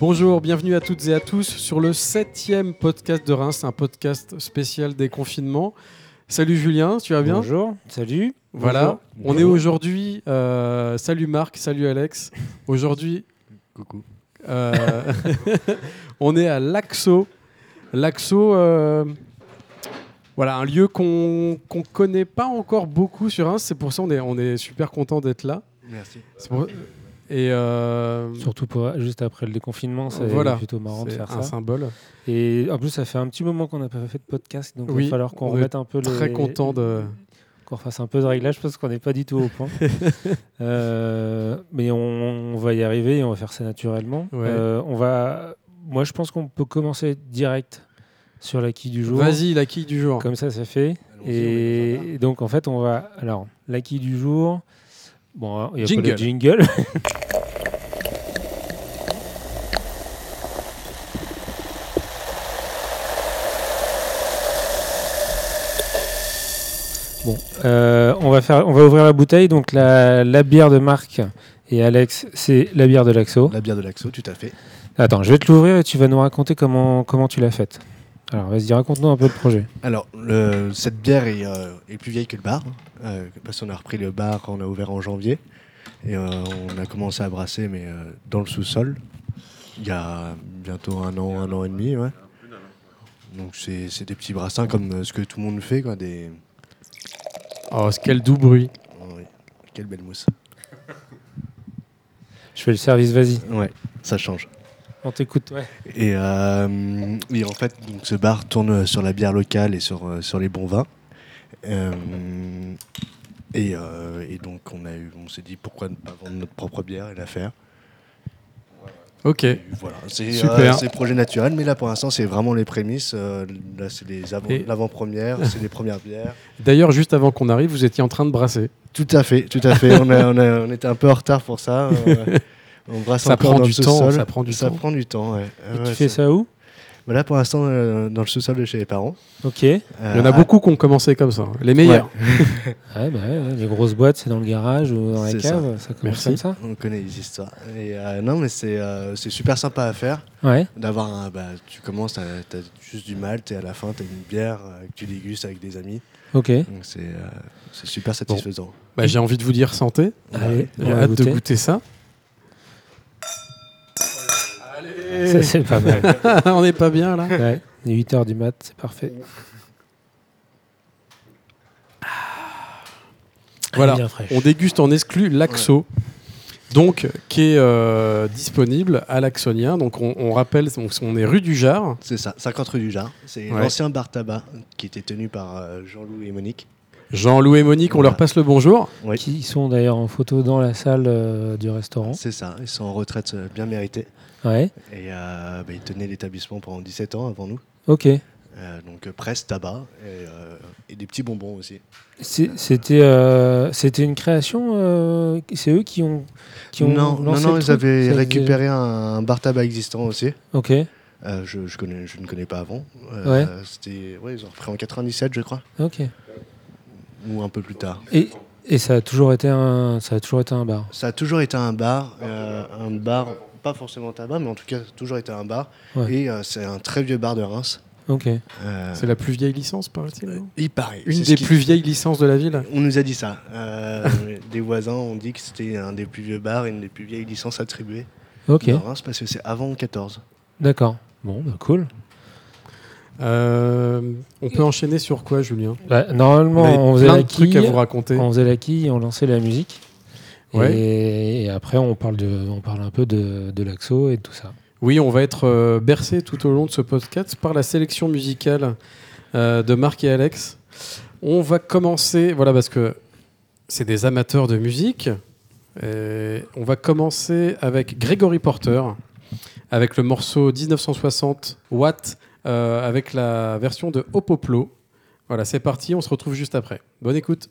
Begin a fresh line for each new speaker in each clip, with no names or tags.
Bonjour, bienvenue à toutes et à tous sur le septième podcast de Reims, un podcast spécial déconfinement. Salut Julien, tu vas bien?
Bonjour, salut.
Voilà,
Bonjour.
on est aujourd'hui. euh, salut Marc, salut Alex. Aujourd'hui,
Coucou.
euh, on est à Laxo. Laxo, euh, voilà, un lieu qu'on qu'on connaît pas encore beaucoup sur Reims. C'est pour ça on est, on est super content d'être là.
Merci.
C'est pour- Et euh,
Surtout pour, juste après le déconfinement, c'est
Voilà,
plutôt marrant de
c'est
faire
un
ça.
symbole.
Et en plus, ça fait un petit moment qu'on n'a pas fait de podcast, donc il va falloir qu'on remette un peu les...
Très content de.
qu'on refasse un peu de réglage parce qu'on n'est pas du tout au point. Euh, mais on, on va y arriver et on va faire ça naturellement.
Ouais.
Euh, on va, moi, je pense qu'on peut commencer direct sur l'acquis du jour.
Vas-y, la quille du jour.
Comme ça, c'est fait. Et donc, en fait, on va. Alors, l'acquis du jour. Bon, il y a
Jingle.
pas de jingle. Bon, euh, on va faire, on va ouvrir la bouteille. Donc la, la bière de Marc et Alex, c'est la bière de Laxo.
La bière de Laxo, tout à fait.
Attends, je vais te l'ouvrir et tu vas nous raconter comment comment tu l'as faite. Alors vas-y, raconte-nous un peu le projet.
Alors, le- cette bière est, euh, est plus vieille que le bar, euh, parce qu'on a repris le bar quand on a ouvert en janvier. Et euh, on a commencé à brasser, mais dans le sous-sol, il y a bientôt un an, un an et demi. Ouais. Donc, c'est des petits brassins comme ce que tout le monde fait. Quoi, des...
Oh, ce quel doux bruit.
oh, oui. Quelle belle mousse.
Je fais le service, vas-y.
Ouais, ça change.
On t'écoute. Ouais.
Et, euh, et en fait, donc, ce bar tourne sur la bière locale et sur, euh, sur les bons vins. Euh, et, euh, et donc, on, a eu- on s'est dit pourquoi ne pas vendre notre propre bière et la faire.
Ok.
Et voilà, c'est
Super.
euh, c'est projet naturel, mais là pour l'instant, c'est vraiment les prémices. Euh, là, c'est les avant-
Et-
l'avant-première, c'est les premières bières.
D'ailleurs, juste avant qu'on arrive, vous étiez en train de brasser.
Tout à fait, tout à fait. on, a- on, a- on était un peu en retard pour ça. euh, on brasse
Ça
encore
prend
dans
du
le
temps,
sous-sol.
ça prend du
ça
temps.
prend du temps, ouais.
Et
Ouais,
tu fais
ça-
ça où?
Bah Là, pour l'instant, euh, dans le sous-sol de chez les parents.
Ok. Ouais,
Il y en a beaucoup qui ont commencé comme ça. Les meilleurs.
bah ouais, ouais, les grosses boîtes, c'est dans le garage ou dans la
C'est
cave. Ça, commence
Merci.
comme ça.
On connaît les histoires. Et, euh, non, mais c'est euh, c'est super sympa à faire.
Ouais.
D'avoir un. Bah, tu commences, t'as as juste du malt, et à la fin, t'as une bière euh, que tu dégustes avec des amis.
Ok.
Donc c'est euh, c'est super satisfaisant.
Bah, J'ai envie de vous dire santé. J'ai hâte de
goûter
ça.
Ça, c'est pas mal.
On n'est pas bien là
ouais. Il est 8h du mat, c'est parfait.
Voilà.
Bien fraîche.
On déguste en exclu Laxo, donc qui est euh, disponible à l'Axonien. Donc on, on rappelle, donc, on est rue du Jard.
C'est ça, 50 rue du Jard. C'est
Ouais.
l'ancien bar tabac qui était tenu par euh, Jean-Louis et Monique.
Jean-Louis et Monique, on
Voilà.
leur passe le bonjour.
Oui.
Qui sont d'ailleurs en photo dans la salle euh, du restaurant.
C'est ça, ils sont en retraite euh, bien méritée.
Ouais.
Et euh, bah, ils tenaient l'établissement pendant 17 ans avant nous.
Ok.
Euh, donc euh, presse, tabac et, euh, et des petits bonbons aussi.
C'était euh, c'était une création. c'est eux qui ont qui ont
non, non,
lancé
non,
le
ils avaient récupéré un, un bar tabac existant aussi.
Ok.
Je, je, connais, je ne connais pas avant. Euh, C'était, ouais, ils ont repris en 97, je crois,
Ok.
ou un peu plus tard.
Et, et ça a toujours été un ça a toujours été un bar.
Ça a toujours été un bar, un bar, pas forcément tabac, mais en tout cas, ça a toujours été un bar.
Ouais.
Et euh, c'est un très vieux bar de Reims.
Ok.
Euh,
C'est la plus vieille licence, paraît-il. non
il paraît.
Une des plus vieilles licences de la ville.
On nous a dit ça. Euh, des voisins ont dit que c'était un des plus vieux bars et une des plus vieilles licences attribuées
Ok.
de Reims parce que c'est avant 14.
D'accord. Bon, bah cool.
Euh, on peut enchaîner sur quoi, Julien?
Bah, normalement, on faisait la quille,
à vous raconter.
on faisait la quille, on lançait la musique.
Ouais.
Et, et après, on parle, de, on parle un peu de, de l'Axo et de tout ça.
Oui, on va être euh, bercé tout au long de ce podcast par la sélection musicale euh, de Marc et Alex. On va commencer, voilà, parce que c'est des amateurs de musique. Et on va commencer avec Gregory Porter, avec le morceau 1960 Watt, euh, avec la version de Opoplo. Voilà, c'est parti, on se retrouve juste après. Bonne écoute.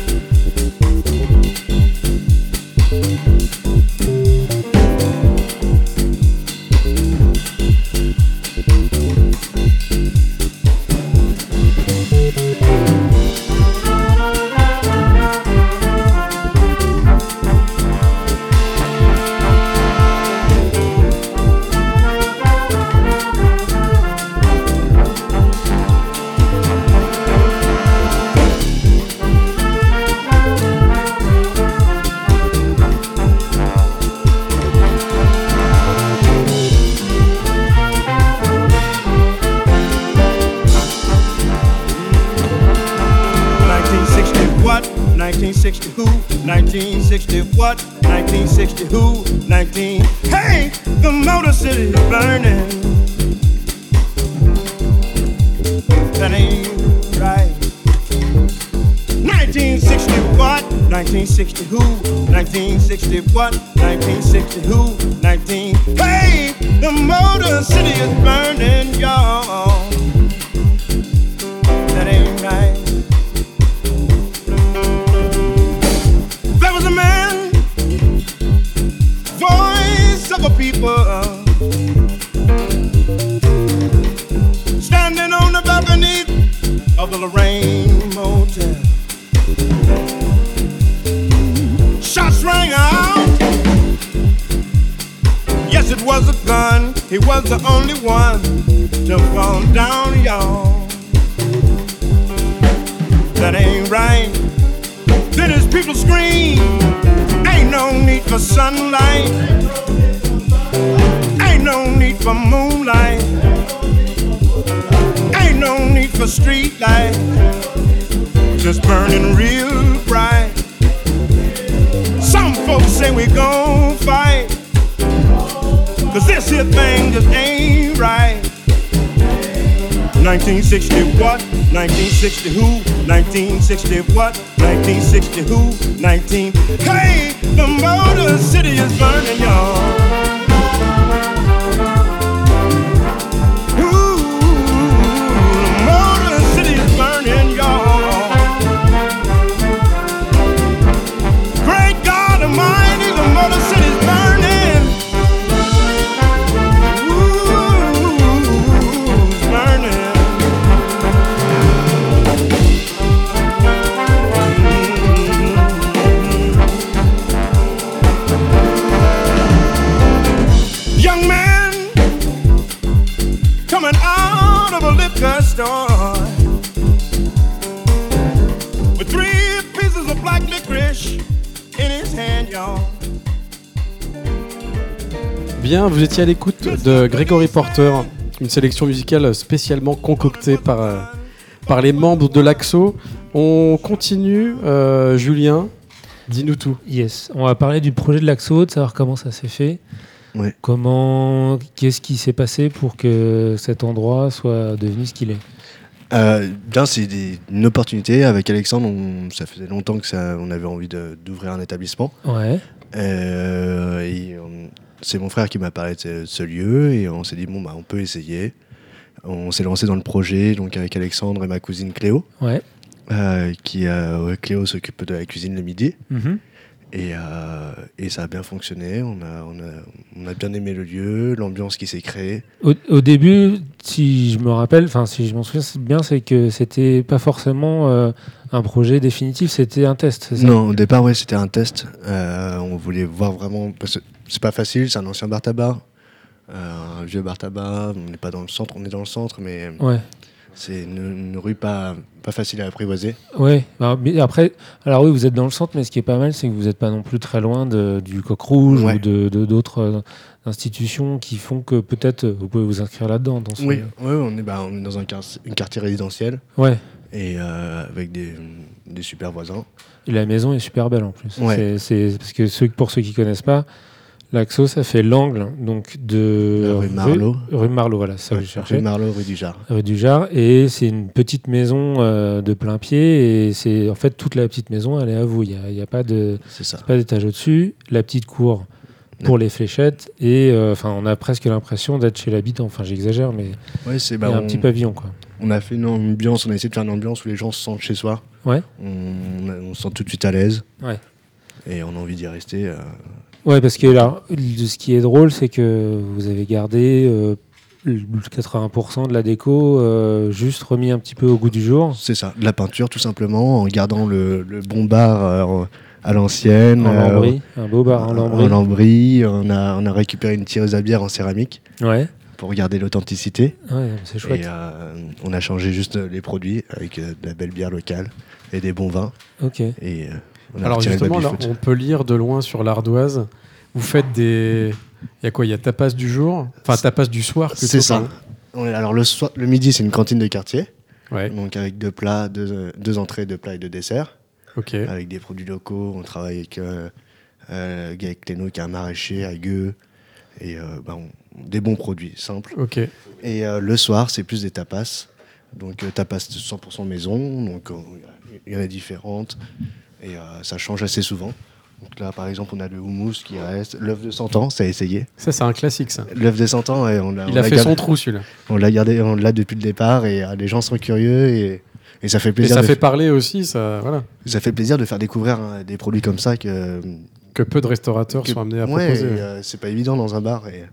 for moonlight. Ain't no need for street light. Just burning real bright. Some folks say we gon' fight. Cause this here thing just ain't right. 1960 what? 1960 who? 1960 what? 1960 who? 19. Hey, the Motor City is burning, y'all.
Bien, vous étiez à l'écoute de Gregory Porter, une sélection musicale spécialement concoctée par, euh, par les membres de l'AXO. On continue, euh, Julien, dis-nous tout.
Yes, on va parler du projet de l'Axo, de savoir comment ça s'est fait.
Ouais.
Comment, qu'est-ce qui s'est passé pour que cet endroit soit devenu ce qu'il est?
Euh, c'est une opportunité. Avec Alexandre, on- ça faisait longtemps que ça, on avait envie d'ouvrir un établissement.
Ouais.
Euh, et on- c'est mon frère qui m'a parlé de ce, lieu et on s'est dit bon bah on peut essayer. On s'est lancé dans le projet donc avec Alexandre et ma cousine Cléo.
Ouais.
euh, qui euh, Cléo s'occupe de la cuisine le midi
Mhm.
et, euh, et ça a bien fonctionné. On a, on a, on a bien aimé le lieu, l'ambiance qui s'est créée.
Au, au début, si je me rappelle, enfin si je m'en souviens bien, c'est que c'était pas forcément euh, un projet définitif, c'était un test. ça?
Non, au départ ouais c'était un test. Euh, on voulait voir vraiment parce que c'est pas facile, c'est un ancien bar tabac. euh, un vieux bar tabac, on n'est pas dans le centre, on est dans le centre, mais
Ouais.
c'est une, une rue pas, pas facile à apprivoiser.
Alors, mais après, alors oui, vous êtes dans le centre, mais ce qui est pas mal, c'est que vous n'êtes pas non plus très loin de- du Coq Rouge
Ouais.
ou de d'autres euh, institutions qui font que peut-être euh, vous pouvez vous inscrire là-dedans.
Oui, ouais, on, est, bah, on est dans un, quartier résidentiel
Ouais.
et euh, avec des, des super voisins.
Et la maison est super belle en plus.
Ouais.
C'est- C'est parce que ceux, pour ceux qui connaissent pas, l'Axo, ça fait l'angle donc de
La rue Marlot.
Rue, Marlot, voilà, ça que je
Rue
cherchais.
Marlot, rue du Jard.
Rue du Jard et c'est une petite maison euh, de plein pied et c'est en fait toute la petite maison elle est à vous il y a, pas de
C'est ça.
pas d'étage au-dessus la petite cour pour les fléchettes et euh, enfin on a presque l'impression d'être chez l'habitant enfin j'exagère mais
Ouais, c'est bah,
y a un
on,
petit pavillon quoi
on a fait une ambiance, on a essayé de faire une ambiance où les gens se sentent chez soi.
Ouais.
On, on, a- on se sent tout de suite à l'aise.
Ouais.
Et on a envie d'y rester. euh,
Ouais, parce que là, ce qui est drôle, c'est que vous avez gardé euh, le 80% de la déco, euh, juste remis un petit peu au goût du jour.
C'est ça, de la peinture tout simplement, en gardant le, le bon bar euh, à l'ancienne.
En
euh,
lambris, un beau bar en
en
lambris.
lambris. On a, on a récupéré une tireuse à bière en céramique
Ouais,
pour garder l'authenticité.
ouais c'est chouette.
Et euh, on a changé juste les produits avec euh, de la belle bière locale et des bons vins.
Ok.
Et euh, on
Alors justement, là, on peut lire de loin sur l'ardoise. Vous faites des. Il y a quoi Il y a tapas du jour? Enfin, tapas du soir.
C'est ça. alors le, soir- le midi, c'est une cantine de quartier,
Ouais,
donc avec deux plats, deux, deux entrées, deux plats et deux desserts, avec des produits locaux. On travaille avec euh, euh, qui est un maraîcher à Gueux, et euh, bah, on- des bons produits simples. Et euh, le soir, c'est plus des tapas. Donc, euh, tapas 100% maison. Donc, il y en a différentes. Et euh, ça change assez souvent. Donc là, par exemple, on a le houmous qui reste. L'œuf de 100 ans, ça a essayé.
Ça, c'est un classique, ça.
L'œuf de 100 ans, ouais, on l'a
Il
on
a fait
gardé,
son trou, celui-là.
on l'a gardé, on l'a depuis le départ. Et euh, les gens sont curieux. Et, et ça fait
Et
plaisir.
ça
de,
fait parler aussi, ça, voilà.
ça fait plaisir de faire découvrir hein, des produits comme ça que.
Que peu de restaurateurs
que-
sont amenés à
ouais,
proposer.
euh, c'est pas évident dans un bar. Et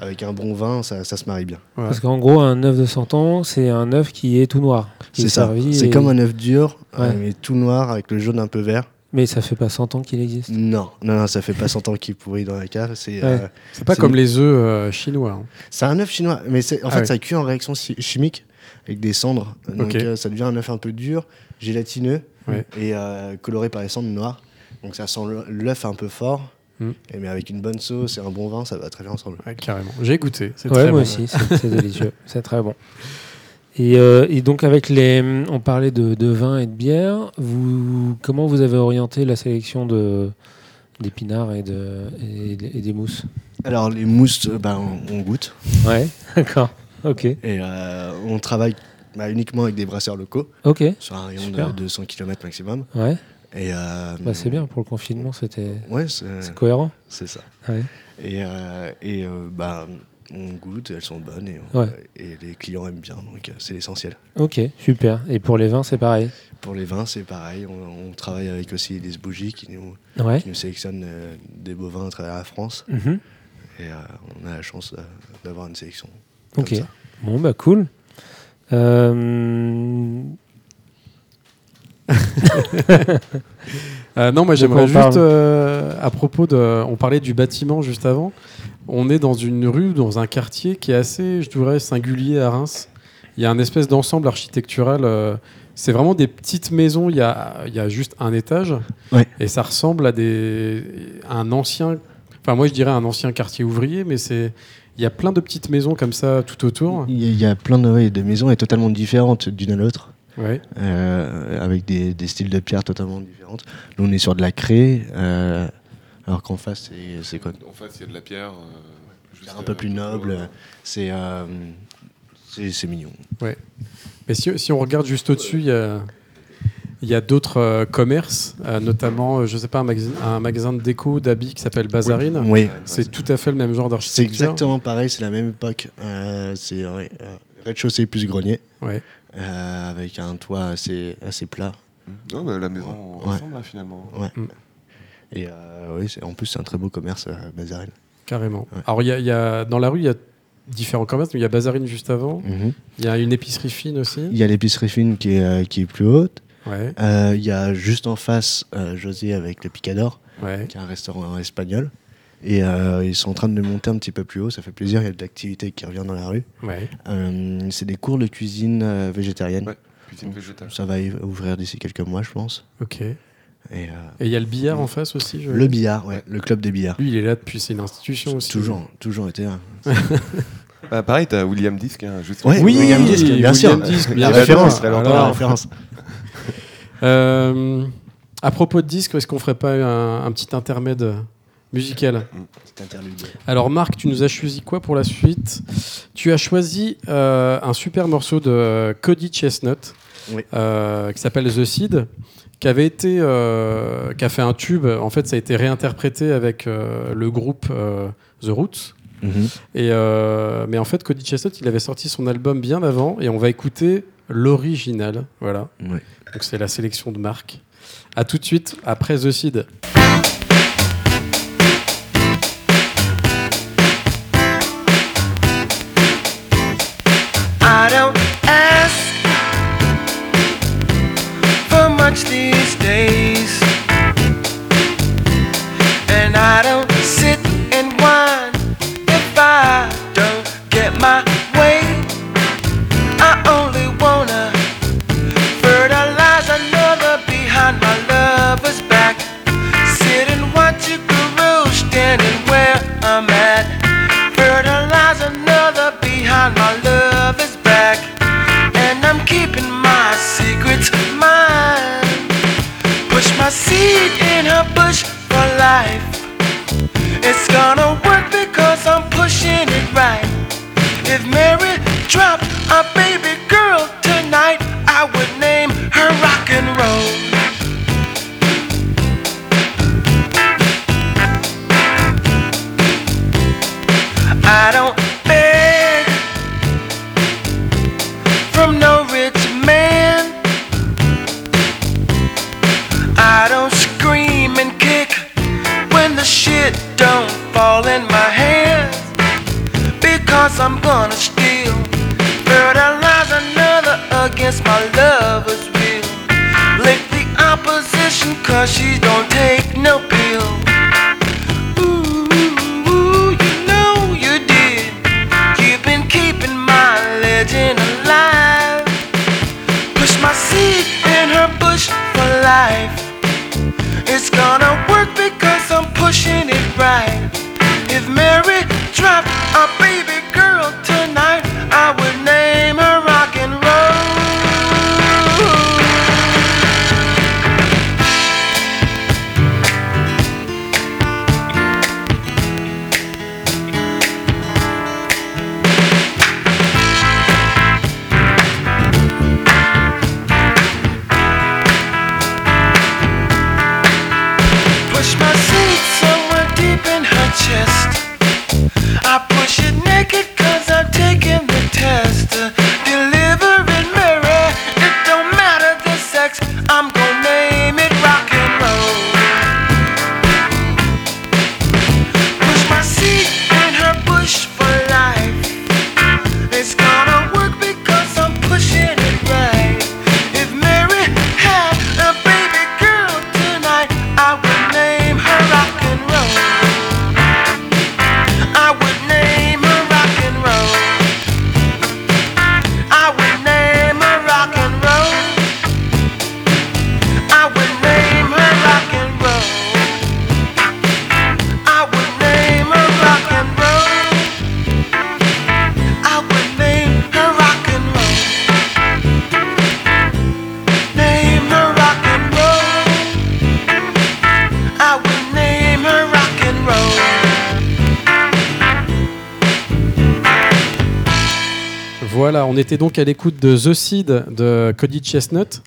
avec un bon vin, ça, ça se marie bien.
Ouais.
Parce qu'en gros, un œuf de 100 ans, c'est un œuf qui est tout noir.
C'est
est
ça. C'est
et-
comme un œuf dur,
Ouais.
euh, mais tout noir avec le jaune un peu vert.
Mais ça fait pas 100 ans qu'il existe.
Non, non, non, ça fait pas 100 ans qu'il pourrit dans la cave. C'est euh,
pas comme les œufs euh, chinois. hein.
c'est un œuf chinois, mais c'est- en
Ah
fait,
ouais.
ça cuit en réaction chi- chimique avec des cendres. Donc euh, ça devient un œuf un peu dur, gélatineux
Ouais.
et euh, coloré par les cendres noires. Donc ça sent l'œuf un peu fort.
Mm.
Et mais avec une bonne sauce et un bon vin, ça va très bien ensemble.
Ouais, carrément. J'ai goûté. C'est
Ouais,
très
moi
bon.
aussi, c'est délicieux. C'est très bon. Et, euh, et donc, avec les. On parlait de, de vin et de bière. Vous, comment vous avez orienté la sélection de d'épinards et, de, et, et des mousses?
Alors les mousses, euh, bah, on, on goûte
Ouais, d'accord. Ok.
et euh, on travaille bah, uniquement avec des brasseurs locaux
Ok.
sur un rayon
Super.
de 200 km maximum.
Ouais.
Et euh,
Bah, c'est bien pour le confinement, c'était
Ouais, c'est
c'est cohérent.
c'est ça.
Ouais.
Et, euh, et euh, bah, on goûte, elles sont bonnes et, on-
Ouais.
et les clients aiment bien, donc euh, c'est l'essentiel.
Ok, super. Et pour les vins, c'est pareil?
Pour les vins, c'est pareil, on, on travaille avec aussi des bougies qui nous,
Ouais.
qui nous sélectionnent euh, des bovins à travers la France
Mhm.
et euh, on a la chance euh, d'avoir une sélection.
Ok. Bon, bah cool. Euh,
non, moi j'aimerais juste, euh, à propos de. On parlait du bâtiment juste avant. On est dans une rue, dans un quartier qui est assez, je dirais, singulier à Reims. Il y a un espèce d'ensemble architectural. euh, c'est vraiment des petites maisons. Il y a, il y a juste un étage.
Ouais.
Et ça ressemble à des, à un ancien. Enfin, moi je dirais un ancien quartier ouvrier, mais c'est. Il y a plein de petites maisons comme ça tout autour.
Il y, a- il y a plein de, ouais, de maisons et totalement différentes d'une à l'autre,
Ouais.
euh, avec des, des styles de pierre totalement différentes. Nous, on est sur de la craie, euh, alors qu'en face, c'est- c'est quoi
En fait, il y a de la pierre. euh,
C'est
juste,
un peu plus noble, c'est euh, c'est c'est mignon.
Mais si, si on regarde juste au-dessus, il y a, il y a d'autres euh, commerces, euh, notamment, euh, je sais pas, un magasin, un magasin de déco d'habits qui s'appelle Bazarine.
Oui,
C'est tout à fait le même genre
c'est
d'architecture.
exactement pareil, c'est la même époque. Euh, c'est ouais, euh, rez-de-chaussée plus grenier,
Ouais.
Euh, avec un toit assez, assez plat.
Non, mais la maison
Ouais.
ressemble là, finalement.
Et euh, oui, en plus, c'est un très beau commerce, euh, Bazarine.
Carrément.
Ouais.
Alors, il y a, y a- dans la rue, il y a différents commerces. mais Il y a Bazarine juste avant.
Mhm.
Il y a une épicerie fine aussi.
Il y a l'épicerie fine qui est, euh, qui est plus haute.
Ouais.
Euh, il y a juste en face euh, José avec le Picador,
Ouais.
qui est un restaurant espagnol. Et euh, ils sont en train de monter un petit peu plus haut, ça fait plaisir, il y a de l'activité qui revient dans la rue.
Ouais.
Euh, c'est des cours de cuisine euh, végétarienne.
Ouais. Cuisine végétale.
Ça va ouvrir d'ici quelques mois, je pense.
Ok. Et
euh,
il y a le billard en face aussi. je-
le billard, ouais, le club des billards.
Lui, il est là depuis. C'est une institution aussi.
Toujours, toujours été là.
Bah, pareil, t'as William Disc, hein, juste.
Ouais,
Oui,
William Disc, bien
William
sûr.
Disc,
la
bien
référence,
sûr.
la
Alors,
référence.
Euh, à propos de disques, est-ce qu'on ferait pas un, un petit intermède musical
interlude.
Alors Marc, tu nous as choisi quoi pour la suite? Tu as choisi euh, un super morceau de Cody Chestnut
Oui.
euh, qui s'appelle The Seed, qui avait été, euh, qui a fait un tube. En fait, ça a été réinterprété avec le groupe The Roots.
Mhm.
Et mais en fait, Cody Chestnut, il avait sorti son album bien avant, et on va écouter l'original. Voilà. Donc c'est la sélection de Marc. À tout de suite après The Seed.
Life.
Était donc à l'écoute de The Seed de Cody Chestnut.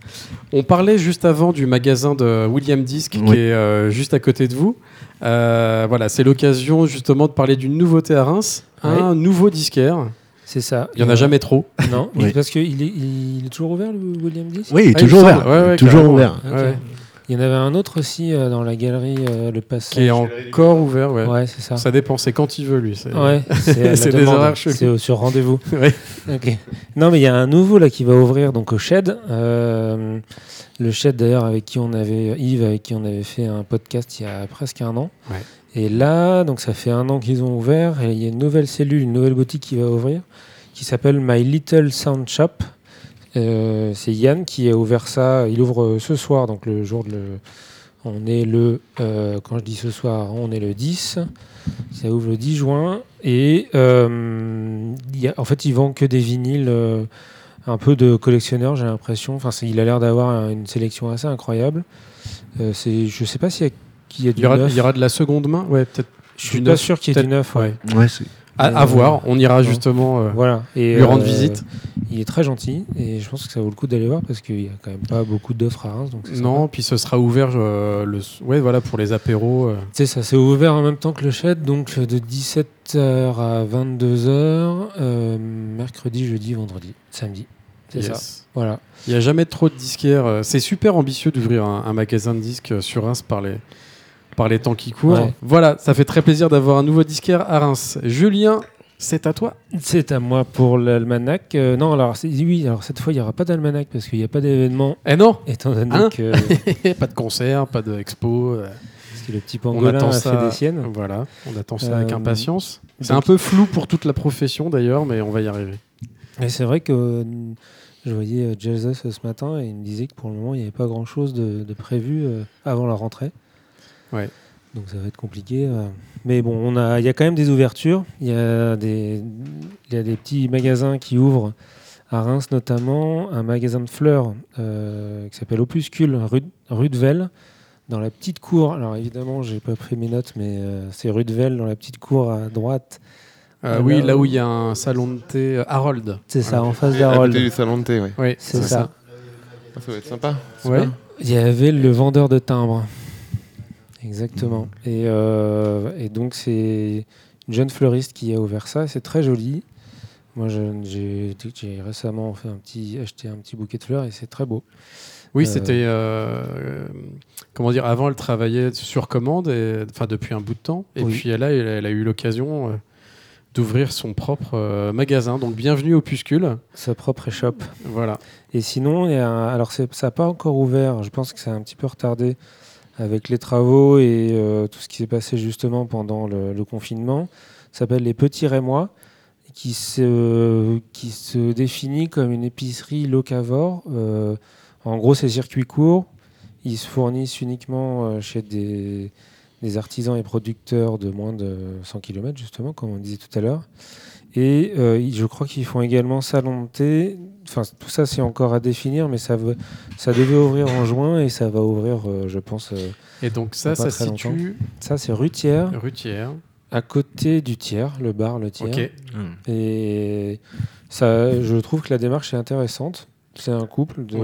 On parlait juste avant du magasin de William Disc
Oui.
qui est euh, juste à côté de vous. Euh, voilà, c'est l'occasion justement de parler d'une nouveauté à Reims, un nouveau disquaire.
C'est ça.
Il y en a
Euh,
jamais trop.
Non,
Oui.
parce qu'il est, il est toujours ouvert, le William Disc
Oui, il est
Ah,
toujours ouvert.
semble. Ouais, ouais,
toujours ouvert.
Ouais.
Il y en avait un autre aussi euh, dans la galerie, euh, le passage.
Qui est encore ouvert, ouais.
Ouais, c'est ça.
Ça dépend, c'est quand il veut lui. c'est-
Ouais, c'est la
C'est des horaires chelous.
C'est au- sur rendez-vous.
Ouais.
Ok. Non, mais il y a un nouveau là qui va ouvrir donc au Shed. Euh, le Shed d'ailleurs avec qui on avait Yves avec qui on avait fait un podcast il y a presque un an.
Ouais.
Et là, donc ça fait un an qu'ils ont ouvert et il y a une nouvelle cellule, une nouvelle boutique qui va ouvrir qui s'appelle My Little Sound Shop. Euh, c'est Yann qui a ouvert ça. Il ouvre euh, ce soir, donc le jour de le. On est le. euh, quand je dis ce soir, on est le 10. Ça ouvre le 10 juin. Et euh, il y a- en fait, il vend que des vinyles. euh, un peu de collectionneur, j'ai l'impression. Enfin, il a l'air d'avoir une sélection assez incroyable. Euh, c'est, je sais pas s'il y a, y a
Il
du
y, aura,
neuf.
il y aura de la seconde main? Ouais, peut-être.
Je suis
du
pas
neuf,
sûr qu'il y ait du neuf. Ouais.
Ouais,
c'est-
À, à
Euh,
voir, on ira justement. euh,
Voilà. Et,
Lui rendre
euh,
visite.
Il est très gentil et je pense que ça vaut le coup d'aller voir parce qu'il y a quand même pas beaucoup d'offres à Reims. Donc c'est
Non, puis ce sera ouvert le, ouais, voilà, pour les apéros.
sais, ça s'est ouvert en même temps que le Shed, donc de 17h à 22h, euh, mercredi, jeudi, vendredi, samedi. C'est ça. Voilà.
Il n'y a jamais trop de disquaires. C'est super ambitieux d'ouvrir un, un magasin de disques sur Reims par les, par les temps qui courent.
Ouais.
Voilà, ça fait très plaisir d'avoir un nouveau disquaire à Reims. Julien, c'est à toi.
C'est à moi pour l'almanach. Euh, non, alors oui, alors cette fois, il n'y aura pas d'almanach parce qu'il n'y a pas d'événement,
Eh non
étant donné
Hein
que,
Pas de concert, pas d'expo. euh,
parce que le petit
On
pangolin
attend
a
ça.
fait des siennes.
Voilà, on attend ça avec
Euh,
impatience. C'est un peu flou pour toute la profession d'ailleurs, mais on va y arriver.
Et c'est vrai que je voyais Jesus ce matin et il me disait que pour le moment, il n'y avait pas grand-chose de, de prévu avant la rentrée.
Ouais.
Donc ça va être compliqué. euh. Mais bon, on a, il y a quand même des ouvertures. Il y a des, il y a des petits magasins qui ouvrent à Reims notamment, un magasin de fleurs euh, qui s'appelle Opuscule rue, rue de Velle, dans la petite cour. Alors évidemment, j'ai pas pris mes notes, mais euh, c'est rue de Velle, dans la petite cour à droite.
Euh, oui,
là
là
où-
il y a un salon de thé, Harold.
C'est ça, en face d'Harold.
du salon de thé, ouais.
Oui,
C'est ça.
Ah, ça va être sympa.
Ouais.
Il y avait le vendeur de timbres. Exactement. Et, euh, et donc, c'est une jeune fleuriste qui a ouvert ça. C'est très joli. Moi, j'ai récemment fait un petit, acheté un petit bouquet de fleurs et c'est très beau.
Oui,
Euh,
c'était. euh, comment dire Avant, elle travaillait sur commande, et- enfin depuis un bout de temps. Et
Oui.
puis elle, elle a eu l'occasion d'ouvrir son propre euh, magasin. Donc, bienvenue au Puscule.
Sa propre échoppe.
Voilà.
Et sinon, il y a un- alors ça n'a pas encore ouvert. Je pense que c'est un petit peu retardé avec les travaux et euh, tout ce qui s'est passé justement pendant le, confinement. S'appelle les Petits Rémois, qui se, qui se définit comme une épicerie locavore. Euh, en gros, c'est circuit court. Ils se fournissent uniquement euh, chez des, des artisans et producteurs de moins de 100 km, justement, comme on disait tout à l'heure. Et euh, je crois qu'ils font également salon de thé. Enfin, tout ça, c'est encore à définir, mais ça, veut- ça devait ouvrir en juin et ça va ouvrir, euh, je pense. euh,
Et donc, ça, ça situe
ça, c'est rue Thiers. à côté du Tiers, le bar, le Tiers.
Ok.
Et ça, je trouve que la démarche est intéressante. C'est un couple de,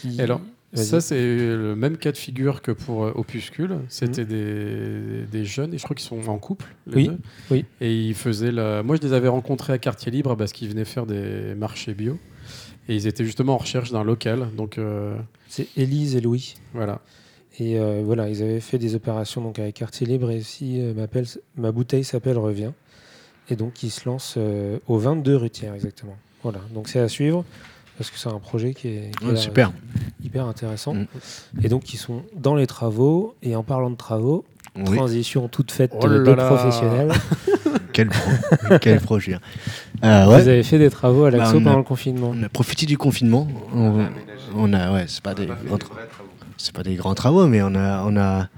qui.
Et alors. Ça, c'est le même cas de figure que pour euh, Opuscule. C'était des, des jeunes, et je crois qu'ils sont en couple, les
Oui,
deux.
oui.
Et ils faisaient la... Moi, je les avais rencontrés à Quartier Libre parce qu'ils venaient faire des marchés bio. Et ils étaient justement en recherche d'un local. Donc, euh,
C'est Élise et Louis.
voilà.
Et euh, voilà, ils avaient fait des opérations donc avec Quartier Libre et si euh, ma bouteille s'appelle Revient. Et donc ils se lancent au 22 rue Thiers exactement. Voilà, donc c'est à suivre parce que c'est un projet qui est, qui
super.
hyper intéressant.
Mm.
Et donc ils sont dans les travaux et en parlant de travaux,
Oui.
transition toute faite
Oh
de professionnels.
Quel pro. Quel projet. hein. Euh,
Vous
ouais.
avez fait des travaux à
Bah,
l'Axo
a-
pendant le confinement.
On a profité du confinement. On, on a, ouais, c'est pas des c'est pas des grands travaux, mais on a, on a,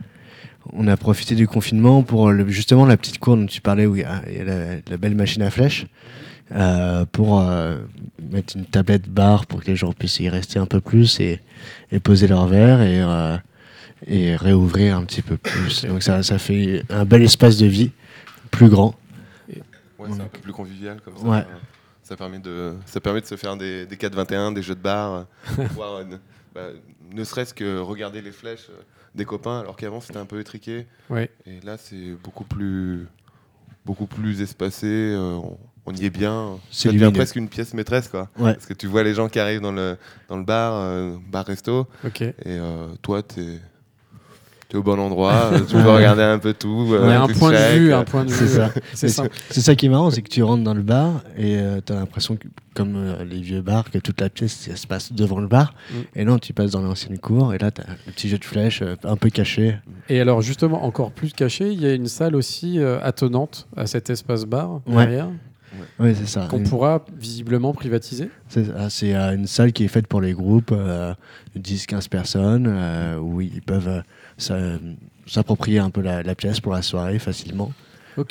on a profité du confinement pour le- justement la petite cour dont tu parlais où il y a, il y a la, la belle machine à flèches euh, pour euh, mettre une tablette bar pour que les gens puissent y rester un peu plus et, et poser leur verre et, euh, et réouvrir un petit peu plus. Et donc ça, ça fait un bel espace de vie plus grand.
Ouais, c'est un peu plus convivial comme ça.
Ouais.
Ça permet de, ça permet de se faire des, des 4-21, des jeux de bar, bah, ne serait-ce que regarder les flèches des copains, alors qu'avant c'était un peu étriqué.
Ouais.
Et là c'est beaucoup plus, beaucoup plus espacé. euh, on, on y est bien.
C'est
Ça devient
lumineux.
presque une pièce maîtresse, quoi.
Ouais.
Parce que tu vois les gens qui arrivent dans le, dans le bar, euh, bar-resto,
Ok.
et euh, toi t'es es au bon endroit, euh, tu peux regarder un peu tout. Euh,
a un
tu
point de
check,
vue,
euh,
un point de
C'est
vue.
ça.
C'est ça.
C'est ça qui est marrant, c'est que tu rentres dans le bar et tu as l'impression, que, comme euh, les vieux bars, que toute la pièce ça se passe devant le bar.
Mm.
Et non, tu passes dans l'ancienne cour et là, tu as le petit jeu de flèches euh, un peu caché.
Et alors, justement, encore plus caché, il y a une salle aussi euh, attenante à cet espace bar
Ouais. C'est ça.
qu'on pourra visiblement privatiser.
C'est ça, c'est, euh, une salle qui est faite pour les groupes, euh, de 10-15 personnes, euh, où ils peuvent euh, s'a- s'approprier un peu la, la pièce pour la soirée facilement,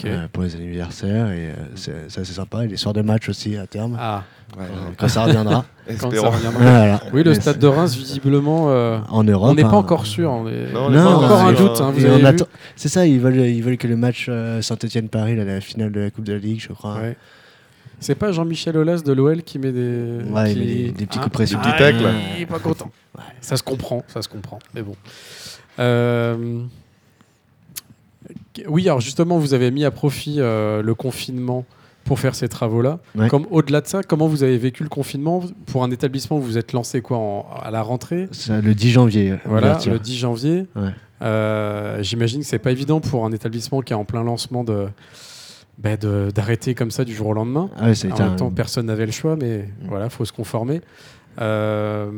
Euh, pour les anniversaires. Et euh, c'est c'est assez sympa. Et les soirs de match aussi à terme,
Ah,
ouais,
euh,
ouais.
quand ça reviendra.
quand ça
Espérons.
reviendra.
Voilà.
Oui, le stade de Reims, visiblement, euh,
En Europe.
on n'est pas
hein.
encore sûr. On est...
Non, on pas
encore un doute. hein,
attend- C'est ça, ils veulent, ils veulent que le match Saint-Etienne-Paris, la finale de la Coupe de la Ligue, je crois.
Ouais. C'est pas Jean-Michel Aulas de l'OL qui met des.
Ouais, il
qui-
met des- des petits
Ah,
coups de pression.
ah,
Des petits tacles.
Il est pas content. Ça se comprend, ça se comprend. Mais bon. Euh, Oui, alors justement, vous avez mis à profit euh, le confinement pour faire ces travaux-là.
Ouais.
Comme au-delà de ça, comment vous avez vécu le confinement? Pour un établissement où vous êtes lancé quoi en- à la rentrée?
Le 10 janvier.
Voilà,
ouverture.
le 10 janvier.
Ouais.
Euh, J'imagine que c'est pas évident pour un établissement qui est en plein lancement de bah, d'arrêter comme ça du jour au lendemain.
Ah ouais,
En même
un-
temps, personne n'avait le choix, mais voilà, faut se conformer. Euh,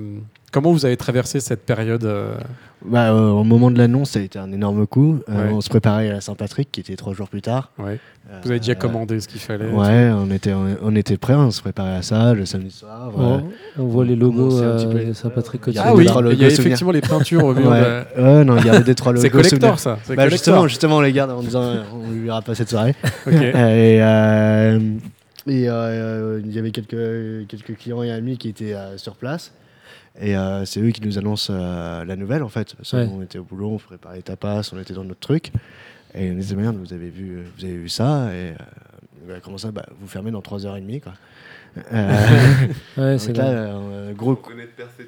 comment vous avez traversé cette période euh,
Bah, euh, au moment de l'annonce, ça a été un énorme coup. Euh,
Ouais.
On se préparait à la Saint-Patrick, qui était trois jours plus tard.
ouais. Vous avez déjà
Euh,
commandé ce qu'il fallait
Ouais, on était, on, on était prêts, on se préparait à ça le samedi soir. Ouais.
on voit les logos euh, Saint-Patrick
Il y
Ah
avait
oui, il y a effectivement les peintures au mur.
Ouais.
de-
Ouais, non, il y avait des trois logos.
C'est collector ça. c'est
Bah,
collector.
justement, justement, on les garde en disant euh, on ne verra pas cette soirée. Et euh, et, euh, il y avait quelques, quelques clients et amis qui étaient euh, sur place. Et euh, c'est eux qui nous annoncent euh, la nouvelle en fait. Que
Ouais.
On était au boulot, on préparait tapas, on était dans notre truc. Et on disait, merde, vous avez vu, vous avez vu ça Et euh, bah, comment ça bah, Vous fermez dans 3h30 quoi. Euh,
Ouais,
donc
c'est
là, euh, gros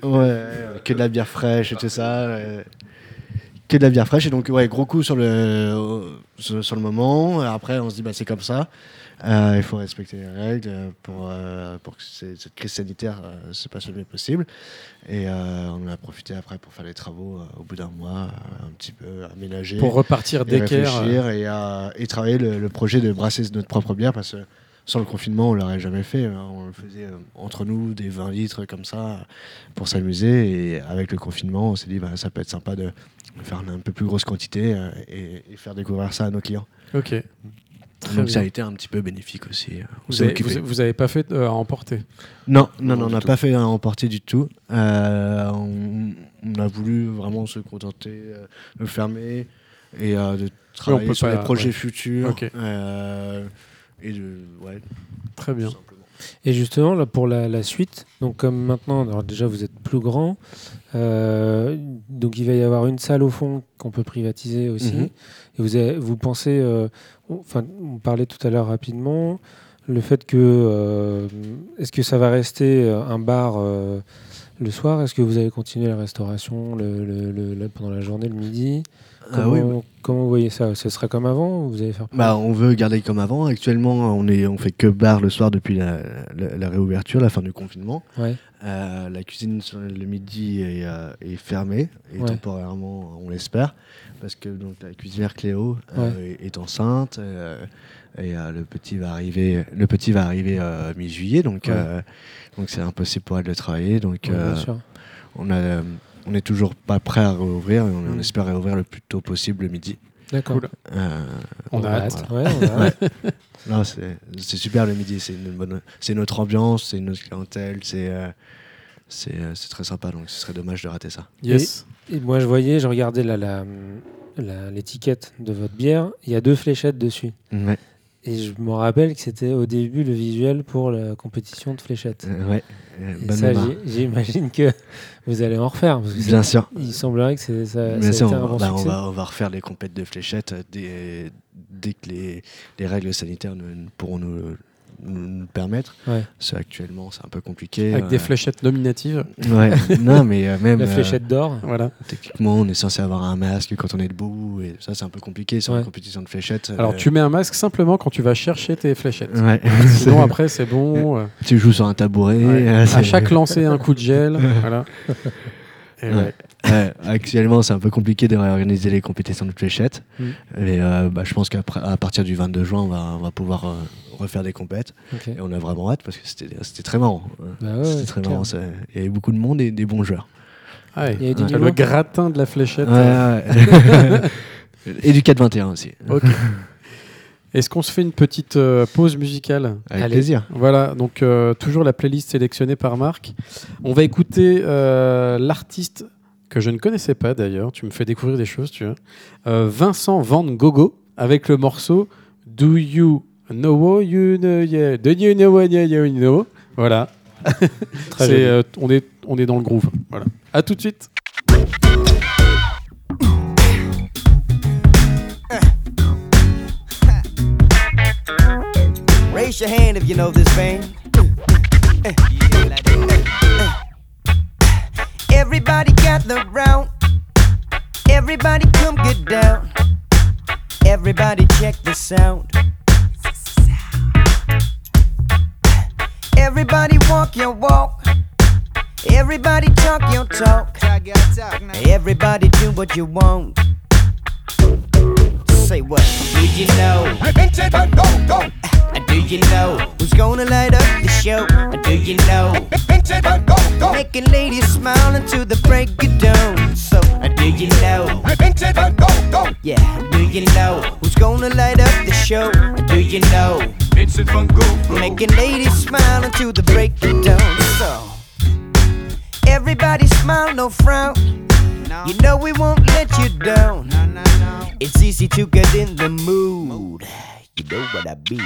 Ouais, euh, que de la bière fraîche et tout ça. euh, que de la bière fraîche. Et donc, ouais, gros coup sur le, sur, sur le moment. Après, on se dit, bah, c'est comme ça. Euh, il faut respecter les règles euh, pour, euh, pour que cette crise sanitaire se passe le mieux possible. Et on en a profité après pour faire les travaux au bout d'un mois, un petit peu aménager.
Pour repartir d'équerre.
et, et travailler le, le projet de brasser notre propre bière parce que sans le confinement, on l'aurait jamais fait. hein. On le faisait entre nous, des 20 litres comme ça, pour s'amuser. Et avec le confinement, on s'est dit, bah, ça peut être sympa de faire une un peu plus grosse quantité et, et faire découvrir ça à nos clients.
Ok. Très
Donc
bien.
ça a été un petit peu bénéfique aussi. euh, On
Vous avez,
occupé.
vous- vous avez pas fait euh, à emporter.
Non, non, on n'a pas fait un emporter du tout. Euh, on, on a voulu vraiment se contenter euh, de fermer et euh, de travailler
peut
sur
pas-
les projets
ouais.
futurs.
Ok.
euh, et de, ouais,
Très bien.
Et justement, là, pour la, la suite, donc comme maintenant, alors déjà vous êtes plus grand, euh, donc il va y avoir une salle au fond qu'on peut privatiser aussi.
Mhm.
Et vous, avez- vous pensez, euh, on- enfin, on parlait tout à l'heure rapidement, le fait que, euh, est-ce que ça va rester un bar le soir? Est-ce que vous allez continuer la restauration le, le- le- le- pendant la journée, le midi?
Ah
comment, vous voyez ça? Ce sera comme avant ou vous allez faire
Bah, on veut garder comme avant. Actuellement, on est, on fait que bar le soir depuis la, la- la réouverture, la fin du confinement.
Ouais.
Euh, la cuisine sur le midi est, euh, est fermée, et
Ouais.
temporairement, on l'espère, parce que donc, la cuisinière Cléo euh, est, est enceinte, euh, et euh, le petit va arriver, le petit va arriver euh, mi-juillet, donc
Ouais.
euh, donc c'est impossible pour elle de travailler, donc
Ouais,
euh,
bien sûr.
on a, on est toujours pas prêt à réouvrir, et on, on
Mm.
espère réouvrir le plus tôt possible le midi.
D'accord.
Cool.
Euh,
On a hâte.
Ouais, on a hâte.
non, c'est super le midi, c'est une bonne, c'est notre ambiance, c'est notre clientèle, c'est euh, c'est euh, c'est très sympa, donc ce serait dommage de rater ça.
Yes.
Et moi, je voyais, je regardais la- la- la- l'étiquette de votre bière. Il y a deux fléchettes dessus.
Ouais,
Et je me rappelle que c'était au début le visuel pour la compétition de fléchettes.
euh, ouais. euh,
ça, j'imagine que vous allez en refaire. parce que
Bien sûr.
Il semblerait que c'est- ça,
Bien sûr, on,
un bon
bah, on va, on va refaire les compètes de fléchettes euh, dès, dès que les, les règles sanitaires ne pourront nous, nous, le permettre.
Ouais.
Parce qu'actuellement, c'est un peu compliqué.
Avec des
euh,
fléchettes nominatives.
Ouais, non, mais euh, même
La
euh,
fléchette d'or.
Voilà.
techniquement, on est censé avoir un masque quand on est debout, et ça, c'est un peu compliqué sur
Ouais.
une compétition de fléchettes.
Alors tu mets un masque simplement quand tu vas chercher tes fléchettes.
Ouais.
Sinon après c'est bon.
tu joues sur un tabouret.
à
c'est-
chaque lancer un coup de gel. voilà. Et ouais.
Ouais. Actuellement, c'est un peu compliqué de réorganiser les compétitions de fléchettes.
Mm.
Et euh, bah, je pense qu'à partir du 22 juin, on va, on va pouvoir euh, refaire des compètes. Et on a vraiment hâte parce que c'était très marrant.
Bah ouais,
c'était très
clair.
marrant. ça- Il y avait beaucoup de monde et des bons joueurs.
Ah, ouais.
Il y a du
le gratin de la fléchette.
Ouais,
euh,
ouais. et du 4-21 aussi.
Ok. Est-ce qu'on se fait une petite euh, pause musicale?
Avec
Allez.
plaisir.
Voilà, donc euh, toujours la playlist sélectionnée par Marc. On va écouter euh, l'artiste que je ne connaissais pas d'ailleurs, tu me fais découvrir des choses, tu vois. Euh, Vincent Van Gogo avec le morceau Do You Know What You Know? Yeah. Do You Know What You Know? Voilà.
Très
euh, on, est, on est dans le groove. Voilà. À tout de suite.
Raise your hand if you know this band. Everybody gather round. Everybody come get down. Everybody check the sound. Everybody walk your walk. Everybody talk your talk. Everybody do what you want. Say what? Do you know? Do you know who's gonna light up the show? Do you know? Making ladies smile until the break of dawn. So, do you know? Yeah, do you know who's gonna light up the show? Do you know? Vincent van Gogh. Making ladies smile until the break of dawn. So, everybody smile, no frown. You know we won't let you down. It's easy to get in the mood. You know what I mean.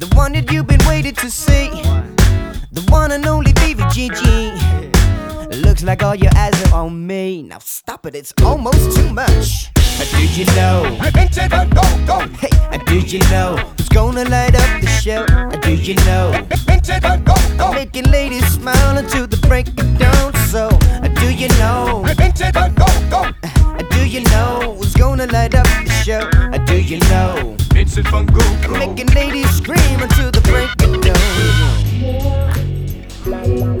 The one that you've been waiting to see. The one and only BVGG. Looks like all your eyes are on me. Now stop it, it's almost too much. Do you know? Hey, uh, uh, do you know who's gonna light up the show. I do you know? Making ladies smile until the break of dawn. So, do you know? I do you know who's gonna light up the show? I do you know?
Vincent Van Gogh.
Making ladies scream until the break of dawn.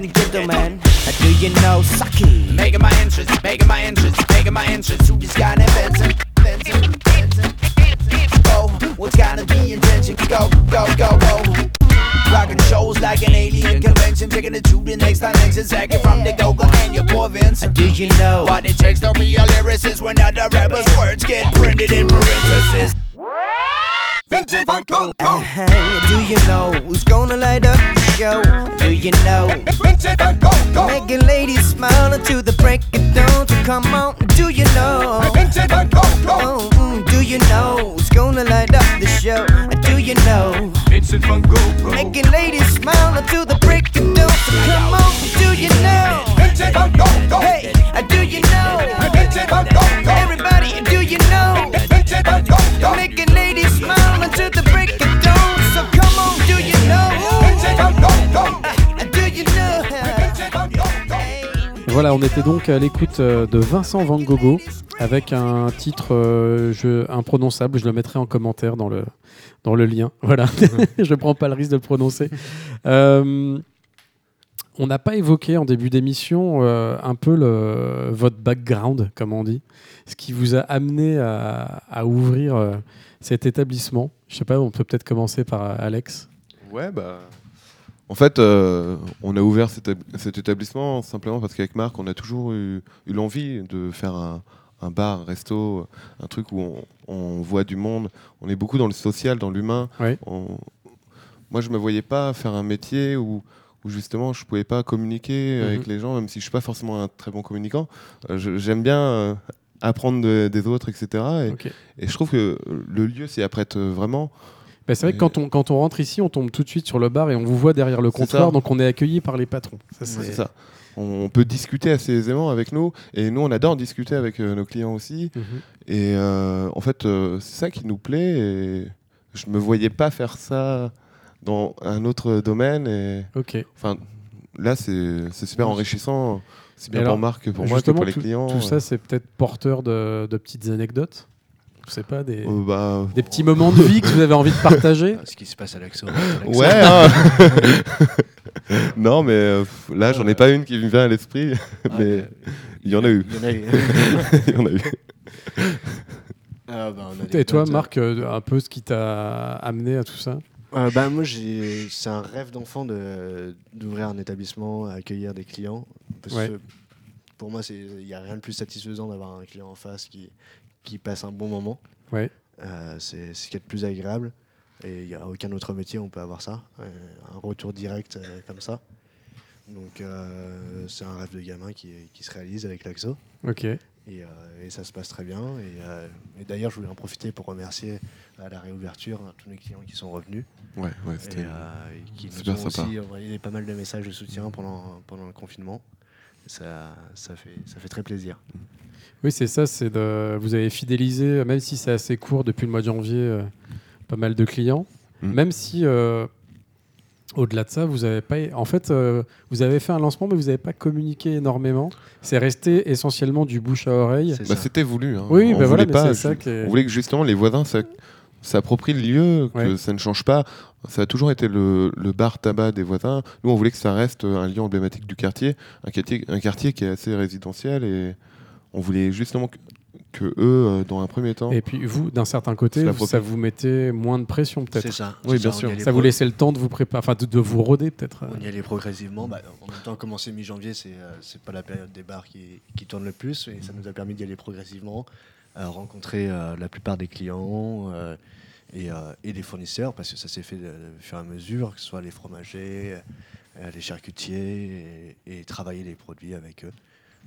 Ladies and gentlemen, do you know Saki?
Making my entrance, making my entrance, making my entrance to this guy named Benson. Benson, Benson. Oh, what's gonna be intention? Go, go, go, go. Rocking shows like an alien convention, taking it to the next dimension. Second from the go-go and your poor Vince.
Do you know?
What it takes to be a lyricist when other rappers' words get printed in parentheses.
Vincent Van Gogh.
Uh-huh. Do you know who's gonna light up the? Do you know? Making ladies smile until the break of dawn. So come on, do you know? Oh, mm, do you know who's gonna light up the show? Do you know?
Vincent Van Gogh.
Making ladies smile until the break of dawn. So come on, do you know? Hey, do you know?
Vincent Van Gogh.
Voilà, on était donc à l'écoute euh, de Vincent Van Gogo avec un titre euh, je, imprononçable. Je le mettrai en commentaire dans le, dans le lien. Voilà, je prends pas le risque de le prononcer. Euh, on n'a pas évoqué en début d'émission euh, un peu le, votre background, comme on dit, ce qui vous a amené à, à ouvrir euh, cet établissement. Je sais pas, on peut peut-être commencer par Alex.
Ouais, bah. En fait, euh, on a ouvert cet, étab- cet établissement simplement parce qu'avec Marc, on a toujours eu, eu l'envie de faire un, un bar, un resto, un truc où on, on voit du monde. On est beaucoup dans le social, dans l'humain.
Oui.
On- Moi, je me voyais pas faire un métier où, où justement je pouvais pas communiquer
Mhm.
avec les gens, même si je suis pas forcément un très bon communicant. Euh, J'aime bien euh, apprendre de- des autres, etc. Et, et je trouve que le lieu s'y apprête vraiment.
Bah, c'est vrai que quand on, quand on rentre ici, on tombe tout de suite sur le bar et on vous voit derrière le
C'est
comptoir, donc on est accueilli par les patrons. Ça,
C'est ça. On peut discuter assez aisément avec nous et nous on adore discuter avec euh, nos clients aussi.
Mhm.
Et euh, en fait, euh, c'est ça qui nous plaît. Et je me voyais pas faire ça dans un autre domaine. Et
Ok.
enfin, là, c'est c'est super enrichissant, aussi bien pour Marc que pour moi que pour les clients.
tout ça, c'est peut-être porteur de, de petites anecdotes? Je sais pas, des,
Euh, bah,
des petits moments de vie que vous avez envie de partager.
Ce qui se passe à l'Axo.
Ouais. hein. non, mais euh, là, j'en ai pas une qui me vient à l'esprit, mais il y en a eu.
Il y en a eu.
Il y en a eu.
Ah, bah, on a des
Et toi, Marc, euh, un peu ce qui t'a amené à tout ça
Euh, bah, moi, c'est un rêve d'enfant de- d'ouvrir un établissement, accueillir des clients. Parce
Ouais.
que pour moi, c'est- il n'y a rien de plus satisfaisant d'avoir un client en face qui, qui passe un bon moment.
Ouais.
Euh, c'est ce qui est le plus agréable. Et il n'y a aucun autre métier où on peut avoir ça. euh, un retour direct euh, comme ça. Donc, euh, c'est un rêve de gamin qui, qui se réalise avec l'AXO.
Ok.
Et, euh, et ça se passe très bien. Et, euh, et d'ailleurs, je voulais en profiter pour remercier à la réouverture hein, tous mes clients qui sont revenus
Ouais, ouais,
et,
c'était.
euh, et qui nous ont
sympa.
aussi envoyé pas mal de messages de soutien pendant, pendant le confinement. Ça, ça, fait, ça fait très plaisir.
Oui, c'est ça. C'est de... Vous avez fidélisé, même si c'est assez court depuis le mois de janvier, euh, pas mal de clients.
Mm.
Même si, euh, au-delà de ça, vous avez pas. En fait, euh, vous avez fait un lancement, mais vous n'avez pas communiqué énormément. C'est resté essentiellement du bouche à oreille.
Bah, c'était voulu. hein.
Oui,
on
bah voilà,
voulait
mais
pas.
c'est ça qui est-
On voulait que justement les voisins s'approprient le lieu, que
Ouais.
ça ne change pas. Ça a toujours été le, le bar tabac des voisins. Nous, on voulait que ça reste un lieu emblématique du quartier, un quartier, un quartier qui est assez résidentiel et on voulait justement que- que eux, euh, dans un premier temps.
Et puis vous, d'un certain côté, vous- ça vous mettait moins de pression peut-être.
C'est ça.
Oui,
c'est
bien
ça,
sûr.
Ça vous laissait le temps de vous préparer, enfin de, de vous roder peut-être.
On y allait progressivement. Bah, en même temps, commencer mi-janvier, c'est euh, c'est pas la période des bars qui, qui tourne le plus, et ça nous a permis d'y aller progressivement, euh, rencontrer euh, la plupart des clients euh, et, euh, et des fournisseurs, parce que ça s'est fait de fur et à mesure, que ce soit les fromagers, euh, les charcutiers, et, et travailler les produits avec eux.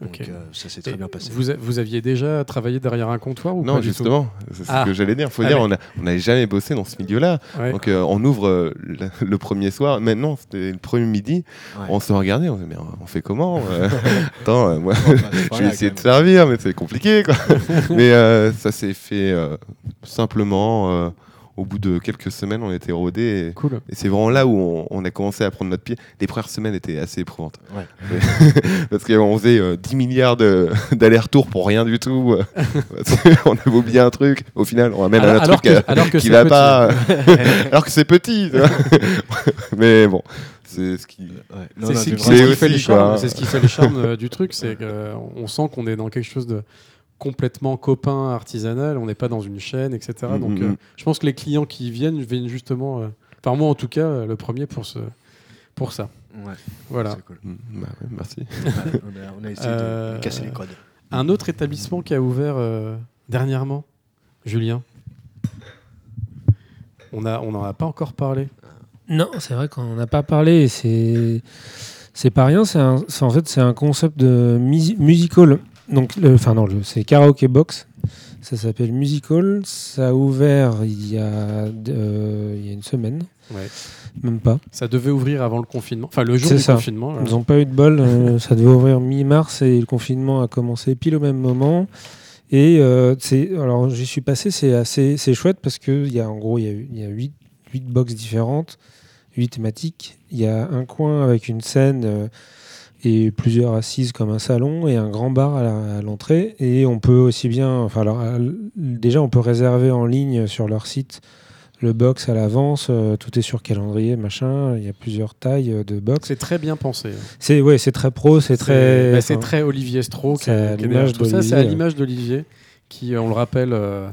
Donc euh, ça s'est très bien passé.
Vous, a- vous aviez déjà travaillé derrière un comptoir ou
Non,
pas
justement, c'est ce
Ah.
que j'allais dire. Faut
Ah,
dire, on n'avait jamais bossé dans ce milieu-là.
Ouais.
Donc euh, on ouvre euh, le, le premier soir. Maintenant, c'était le premier midi.
Ouais.
On se regardait. On se dit, mais on fait comment Attends, euh, moi,
Bon, bah,
je vais essayer de servir, mais c'est compliqué. Quoi. mais euh, ça s'est fait euh, simplement. Euh, au bout de quelques semaines, on était rodés. Et,
Cool.
et c'est vraiment là où on, on a commencé à prendre notre pied. Les premières semaines étaient assez éprouvantes.
Ouais.
Parce qu'on faisait euh, 10 milliards d'allers-retours pour rien du tout. euh, qu'on avait oublié un truc. Au final, on ramène
Alors,
un
alors
truc
que,
euh,
alors que
qui va
petit.
pas. alors que c'est petit. Mais bon, c'est ce qui.
Ouais. Non,
C'est
non,
ce qui- fait le
quoi.
charme. C'est ce qui fait le charme euh, du truc, c'est qu'on sent qu'on est dans quelque chose de complètement copain, artisanal. On n'est pas dans une chaîne, etc.
Mhm,
Donc, euh,
mhm.
je pense que les clients qui viennent viennent justement. euh, Enfin, moi en tout cas, euh, le premier pour ce, pour ça.
Ouais,
Voilà.
c'est cool.
Mm, bah ouais, merci.
Ouais, on, a, on a essayé de-
Euh,
de casser les codes.
Un autre établissement qui a ouvert euh, dernièrement, Julien? On a, on n'en a pas encore parlé.
Non, c'est vrai qu'on n'a pas parlé. et C'est c'est pas rien. C'est un- c'est- en fait c'est un concept de musi- musical. Donc, enfin non, c'est karaoke box. Ça s'appelle musical. Ça a ouvert il y a euh, il y a une semaine,
Ouais.
même pas.
Ça devait ouvrir avant le confinement. Enfin, le jour du
ça.
confinement.
Ils n'ont pas eu de bol. euh, ça devait ouvrir mi-mars et le confinement a commencé pile au même moment. Et euh, c'est alors j'y suis passé, c'est assez c'est chouette parce que il y a en gros il y a y a huit huit box différentes, huit thématiques. Il y a un coin avec une scène euh, et plusieurs assises comme un salon et un grand bar à l'entrée. Et on peut aussi bien, enfin alors déjà on peut réserver en ligne sur leur site le box à l'avance. euh, tout est sur calendrier machin. Il y a plusieurs tailles euh, de box.
C'est très bien pensé.
C'est ouais, c'est très pro, c'est très.
bah, c'est très Olivier Stro qui est, qui tout ça. C'est à l'image d'Olivier, qui, euh, on le rappelle, euh,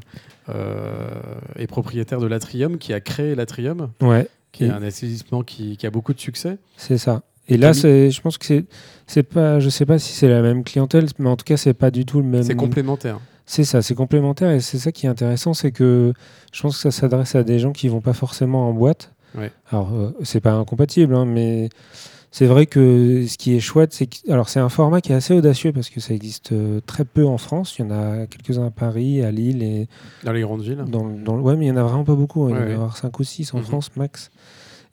euh, est propriétaire de l'Atrium, qui a créé l'Atrium,
Ouais,
qui est
Et-
un établissement qui, qui a beaucoup de succès.
c'est ça. Et là, c'est, je pense que c'est, c'est pas, je sais pas si c'est la même clientèle, mais en tout cas, c'est pas du tout le même.
C'est complémentaire.
C'est ça, c'est complémentaire et c'est ça qui est intéressant, c'est que je pense que ça s'adresse à des gens qui vont pas forcément en boîte.
Ouais.
Alors, euh, c'est pas incompatible, hein, mais c'est vrai que ce qui est chouette, c'est que, alors c'est un format qui est assez audacieux parce que ça existe euh, très peu en France. Il y en a quelques-uns à Paris, à Lille et
Dans les grandes villes.
Dans, dans ouais, mais il y en a vraiment pas beaucoup. hein. Il
Ouais,
y
ouais.
en avoir 5 ou 6 en
Mhm.
France max.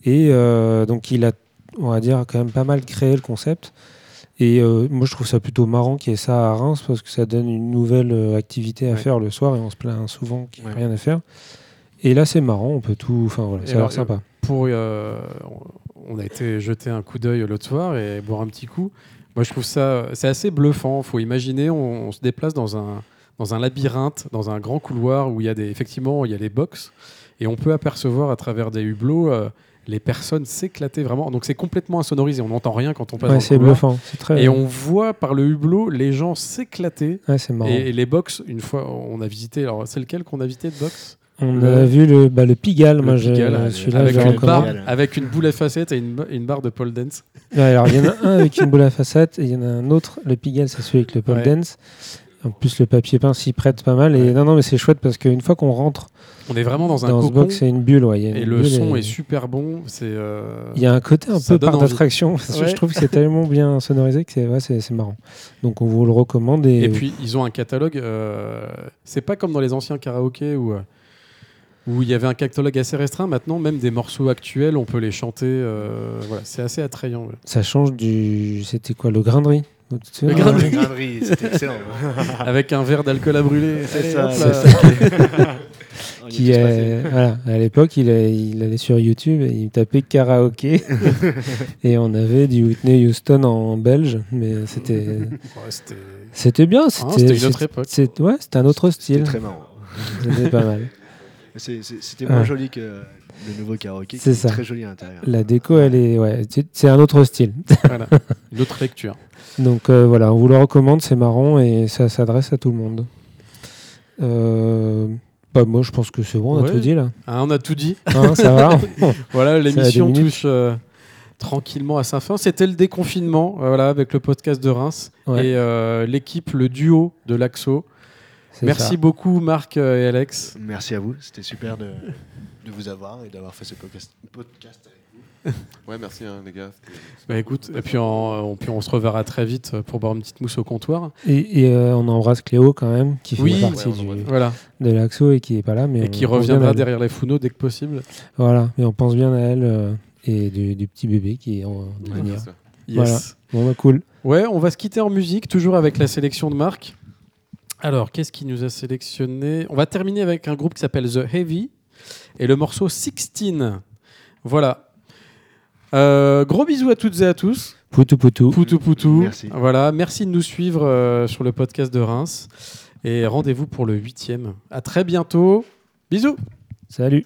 Et euh, donc, il a, on va dire, quand même pas mal créé le concept. Et euh, moi, je trouve ça plutôt marrant qu'il y ait ça à Reims parce que ça donne une nouvelle euh, activité à
Ouais.
faire le soir et on se plaint souvent qu'il n'y a
Ouais.
rien à faire. Et là, c'est marrant, on peut tout. Enfin, voilà, ça a l'air
alors,
sympa.
Pour, euh, on a été jeter un coup d'œil l'autre soir et boire un petit coup. Moi, je trouve ça, c'est assez bluffant. faut imaginer, on, on se déplace dans un, dans un labyrinthe, dans un grand couloir où il y a des, effectivement, il y a des box et on peut apercevoir à travers des hublots euh, les personnes s'éclater vraiment. Donc, c'est complètement insonorisé. On n'entend rien quand on passe
Ouais, c'est bluffant. C'est très.
Et on voit par le hublot les gens s'éclater.
Ouais, c'est marrant.
Et, et les box, une fois, on a visité. Alors, c'est lequel qu'on a visité de box?
On
le-
a vu le, bah, le Pigalle.
Le
moi, je-
Pigalle,
celui-là,
avec,
je
une barre, avec une boule à facettes et une, une barre de pole dance.
Ouais, alors, il y en a un avec une boule à facettes et il y en a un autre. Le Pigalle, c'est celui avec le pole dance. En plus, le papier peint s'y prête pas mal. Et non, non, mais c'est chouette parce qu'une fois qu'on rentre
On est vraiment dans un
dans ce box, c'est une bulle. Ouais, il y a une
et le son
et-
est super bon. C'est euh,
Il y a un côté un
Ça
peu par d'attraction.
Ouais.
Je trouve que c'est tellement bien sonorisé que c'est ouais, marrant. Donc on vous le recommande. Et,
Et puis ils ont un catalogue. euh, c'est pas comme dans les anciens karaokés où euh, où il y avait un catalogue assez restreint. Maintenant, même des morceaux actuels, on peut les chanter. euh, voilà, c'est assez attrayant. ouais.
ça change du. C'était quoi le grain de riz Tu
Le grain de riz.
Grainerie, c'était excellent.
Avec un verre d'alcool à brûler.
C'est ça,
qui est, voilà, à l'époque, il, allait sur YouTube et il tapait karaoké et on avait du Whitney Houston en belge, mais c'était
Ouais, c'était
c'était bien.
Ah,
C'était
c'était une autre époque.
ouais, c'était un autre
C'était
style.
très marrant.
C'était pas mal.
C'était moins joli que le nouveau karaoké.
C'est
est
ça.
Très joli à l'intérieur.
La déco, elle est, ouais, c'est- c'est un autre style.
voilà. Une autre lecture.
Donc euh, voilà, on vous le recommande, c'est marrant et ça s'adresse à tout le monde. Euh, bah, moi, je pense que c'est bon, on
Ouais.
a tout dit là.
Hein, on a tout dit.
Hein, ça va
Voilà, l'émission touche euh, tranquillement à sa fin. C'était le déconfinement, euh, voilà, avec le podcast de Reims
Ouais.
et euh, l'équipe, le duo de l'Axo. Merci
ça.
beaucoup Marc et Alex.
Merci à vous, c'était super de, de vous avoir et d'avoir fait ce podcast, podcast avec vous.
Ouais, merci hein, les gars.
Bah écoute, et puis on, on- puis on se reverra très vite pour boire une petite mousse au comptoir.
Et, et, euh, on embrasse Cléo quand même, qui fait
Oui.
partie
Ouais,
du-.
Voilà,
de l'Axo et qui est pas là. Mais
et qui reviendra derrière les fourneaux dès que possible.
Voilà, mais on pense bien à elle euh, et du, du petit bébé qui est en
Ouais,
venir.
c'est ça.
Yes.
Voilà. Bon, bah, cool.
Ouais, on va se quitter en musique, toujours avec la sélection de Marc. Alors, qu'est-ce qui nous a sélectionné? On va terminer avec un groupe qui s'appelle The Heavy et le morceau 16. Voilà. Euh, gros bisous à toutes et à tous.
Poutou poutou.
Poutou poutou.
Merci.
Voilà, merci de nous suivre euh, sur le podcast de Reims. Et rendez-vous pour le huitième. À très bientôt. Bisous.
Salut.